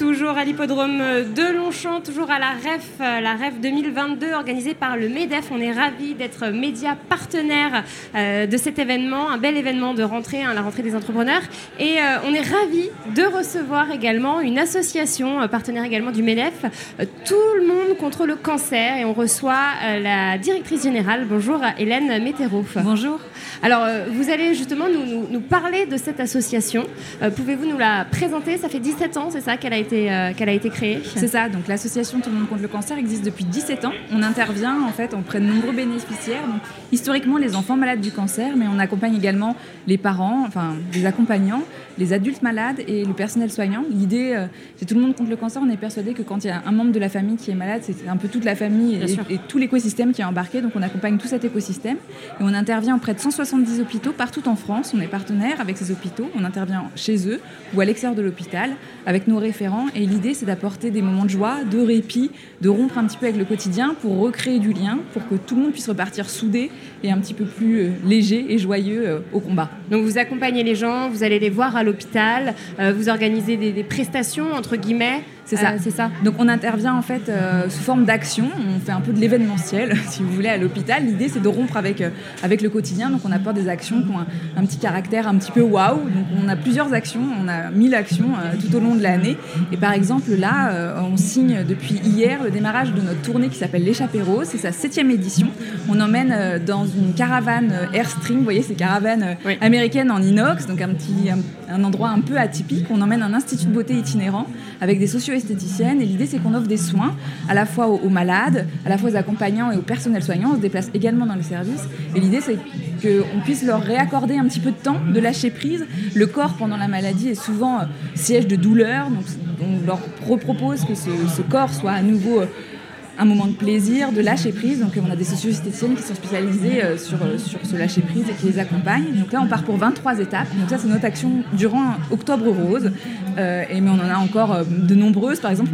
Toujours à l'hippodrome de Longchamp, toujours à la REF, la REF 2022 organisée par le MEDEF. On est ravis d'être média partenaire euh, de cet événement, un bel événement de rentrée, hein, la rentrée des entrepreneurs. Et euh, on est ravis de recevoir également une association euh, partenaire également du MEDEF, Tout le monde contre le cancer. Et on reçoit la directrice générale. Bonjour Hélène Météro. Bonjour. Alors vous allez justement nous, nous parler de cette association. Pouvez-vous nous la présenter? Ça fait 17 ans, c'est ça qu'elle a été euh, qu'elle a été créée. C'est ça, donc l'association Tout le monde contre le cancer existe depuis 17 ans. On intervient en fait auprès de nombreux bénéficiaires, donc historiquement les enfants malades du cancer, mais on accompagne également les parents, enfin les accompagnants, les adultes malades et le personnel soignant. L'idée, euh, c'est Tout le monde contre le cancer, on est persuadé que quand il y a un membre de la famille qui est malade, c'est un peu toute la famille et, et, tout l'écosystème qui est embarqué, donc on accompagne tout cet écosystème et on intervient auprès de 170 hôpitaux partout en France. On est partenaire avec ces hôpitaux, on intervient chez eux ou à l'extérieur de l'hôpital avec nos référents et l'idée, c'est d'apporter des moments de joie, de répit, de rompre un petit peu avec le quotidien pour recréer du lien, pour que tout le monde puisse repartir soudé et un petit peu plus euh, léger et joyeux euh, au combat. Donc vous accompagnez les gens, vous allez les voir à l'hôpital, euh, vous organisez des, des prestations, entre guillemets, c'est ça. c'est ça. Donc on intervient en fait euh, sous forme d'action. On fait un peu de l'événementiel, si vous voulez, à l'hôpital. L'idée c'est de rompre avec, euh, avec le quotidien. Donc on apporte des actions qui ont un, petit caractère un petit peu waouh. Donc on a plusieurs actions. On a 1000 actions euh, tout au long de l'année. Et par exemple là, on signe depuis hier le démarrage de notre tournée qui s'appelle l'échappée rose. C'est sa septième édition. On emmène dans une caravane Airstream. Vous voyez ces caravanes américaines en inox, donc un petit un, endroit un peu atypique. On emmène un institut de beauté itinérant avec des socio esthéticienne. Et l'idée, c'est qu'on offre des soins à la fois aux, malades, à la fois aux accompagnants et au personnel soignant. On se déplace également dans le service. Et l'idée, c'est qu'on puisse leur réaccorder un petit peu de temps, de lâcher prise. Le corps, pendant la maladie, est souvent euh, siège de douleur. Donc, on leur propose que ce, ce corps soit à nouveau euh, un moment de plaisir, de lâcher prise. Donc on a des socio-esthéticiennes qui sont spécialisées euh, sur, euh, sur ce lâcher prise et qui les accompagnent. Donc là on part pour 23 étapes. Donc ça c'est notre action durant Octobre Rose. Euh, et, mais on en a encore de nombreuses. Par exemple,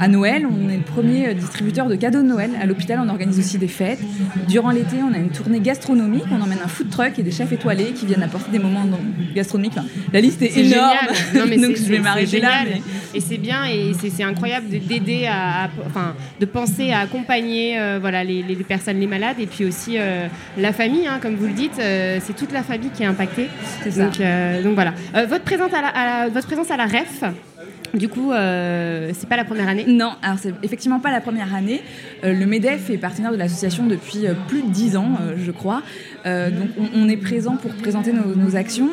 à Noël, on est le premier distributeur de cadeaux de Noël. À l'hôpital, on organise aussi des fêtes. Durant l'été, on a une tournée gastronomique. On emmène un food truck et des chefs étoilés qui viennent apporter des moments gastronomiques. la liste est, énorme. Non, mais Donc je vais m'arrêter là. Et c'est bien et c'est incroyable d'aider à, enfin, de penser à accompagner euh, voilà, les, personnes, les malades, et puis aussi euh, la famille, hein, comme vous le dites, euh, c'est toute la famille qui est impactée. Donc, donc, voilà. votre, présence à la, votre présence à la REF, du coup, euh, c'est pas la première année Non, alors c'est effectivement pas la première année. le MEDEF est partenaire de l'association depuis plus de dix ans, je crois. Donc on, est présent pour présenter nos, nos actions.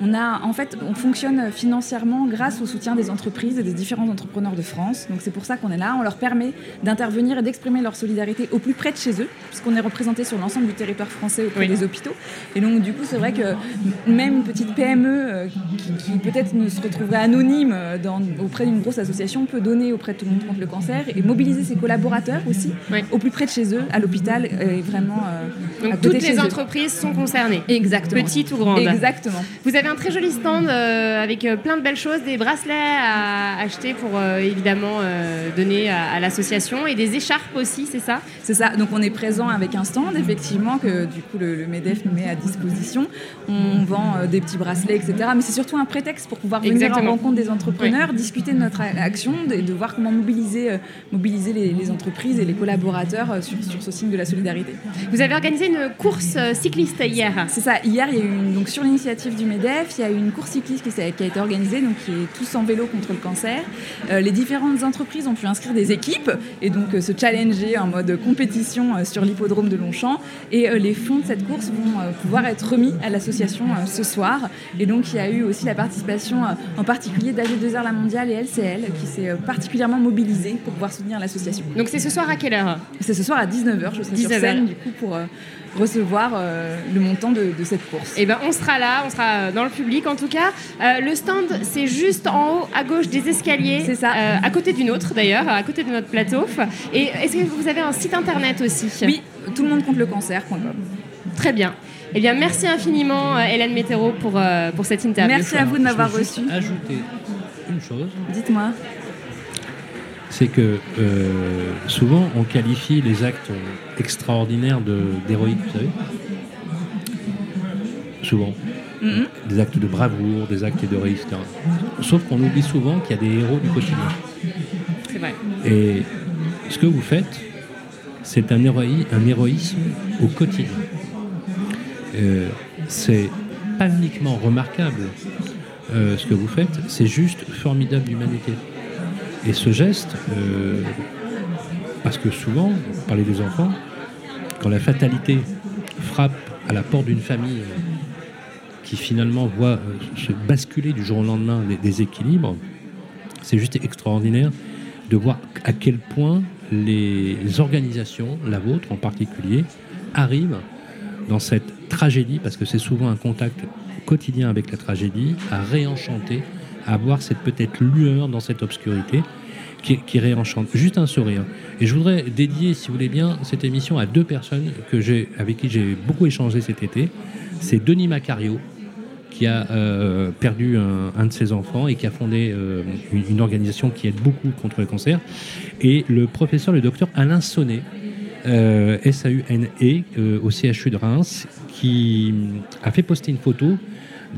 On a, en fait, on fonctionne financièrement grâce au soutien des entreprises et des différents entrepreneurs de France. Donc c'est pour ça qu'on est là. On leur permet d'intervenir et d'exprimer leur solidarité au plus près de chez eux, puisqu'on est représenté sur l'ensemble du territoire français auprès des hôpitaux. Et donc du coup, c'est vrai que même une petite PME euh, qui, peut-être ne se retrouverait anonyme euh, dans, auprès d'une grosse association peut donner auprès de tout le monde contre le cancer et mobiliser ses collaborateurs aussi au plus près de chez eux, à l'hôpital et vraiment. Euh, donc toutes les entreprises sont concernées. Exactement. Petites ou grandes. Exactement. Vous avez un très joli stand euh, avec euh, plein de belles choses, des bracelets à acheter pour euh, évidemment donner à, l'association et des écharpes aussi, c'est ça? C'est ça. Donc on est présent avec un stand, effectivement, que du coup le, MEDEF nous met à disposition. On vend des petits bracelets, etc. Mais c'est surtout un prétexte pour pouvoir venir en rencontre des entrepreneurs, discuter de notre action, de, de voir comment mobiliser, mobiliser les, entreprises et les collaborateurs sur, sur, ce signe de la solidarité. Vous avez organisé une course cycliste hier. C'est ça. Hier, il y a eu une, donc sur l'initiative du MEDEF, il y a eu une course cycliste qui, a été organisée, donc qui est tous en vélo contre le cancer. Euh, les différentes entreprises ont pu inscrire des équipes et donc euh, se challenger en mode compétition euh, sur l'hippodrome de Longchamp. Et les fonds de cette course vont pouvoir être remis à l'association ce soir. Et donc il y a eu aussi la participation en particulier d'AG2R La Mondiale et LCL qui s'est particulièrement mobilisée pour pouvoir soutenir l'association. Donc c'est ce soir à quelle heure? C'est ce soir à 19h, je serai sur scène du coup pour recevoir le montant de, cette course. Et eh ben on sera là, on sera dans le public en tout cas. Euh, le stand, c'est juste en haut à gauche des escaliers. C'est ça. Euh, à côté d'une autre d'ailleurs, à côté de notre plateau. Et est-ce que vous avez un site internet aussi? Oui, tout le monde contre le cancer.com. Très bien. Eh bien, merci infiniment, euh, Hélène Météro, pour, pour cette interview. Merci à vous de m'avoir reçu. Ajouter une chose. Dites-moi. C'est que euh, souvent on qualifie les actes extraordinaires d'héroïque, vous savez. Souvent. Mhm. Des actes de bravoure, des actes d'héroïque, etc. Sauf qu'on oublie souvent qu'il y a des héros du quotidien. C'est vrai. Et ce que vous faites, c'est un, héroï- un héroïsme au quotidien. Euh, c'est pas uniquement remarquable euh, ce que vous faites, c'est juste formidable d'humanité. Et ce geste, euh, parce que souvent, vous parlez des enfants, quand la fatalité frappe à la porte d'une famille qui finalement voit euh, se basculer du jour au lendemain des, des équilibres, c'est juste extraordinaire de voir à quel point les organisations, la vôtre en particulier, arrivent dans cette tragédie, parce que c'est souvent un contact quotidien avec la tragédie, à réenchanter, avoir cette peut-être lueur dans cette obscurité qui, réenchante. Juste un sourire. Et je voudrais dédier, si vous voulez bien, cette émission à deux personnes que j'ai, avec qui j'ai beaucoup échangé cet été. C'est Denis Macario, qui a euh, perdu un, de ses enfants et qui a fondé euh, une, une organisation qui aide beaucoup contre le cancer, et le professeur, le docteur Alain Sonnet, euh, S-A-U-N-E, euh, au CHU de Reims, qui a fait poster une photo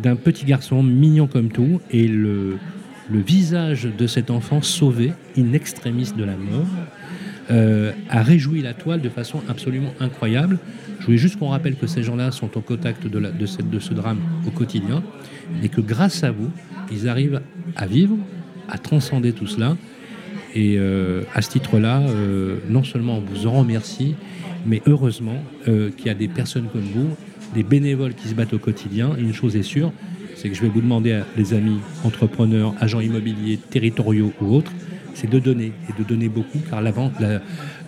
d'un petit garçon mignon comme tout, et le, visage de cet enfant sauvé, in extremis de la mort, euh, a réjoui la toile de façon absolument incroyable. Je voulais juste qu'on rappelle que ces gens-là sont au contact de, la- de ce drame au quotidien et que grâce à vous, ils arrivent à vivre, à transcender tout cela. Et euh, à ce titre-là, euh, non seulement on vous en remercie, mais heureusement euh, qu'il y a des personnes comme vous, des bénévoles qui se battent au quotidien. Et une chose est sûre, c'est que je vais vous demander à les amis entrepreneurs, agents immobiliers, territoriaux ou autres, c'est de donner et de donner beaucoup, car l'avant- la-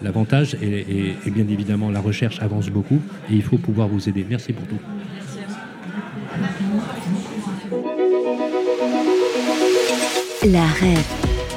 l'avantage est- est bien évidemment la recherche avance beaucoup et il faut pouvoir vous aider. Merci pour tout. La REF,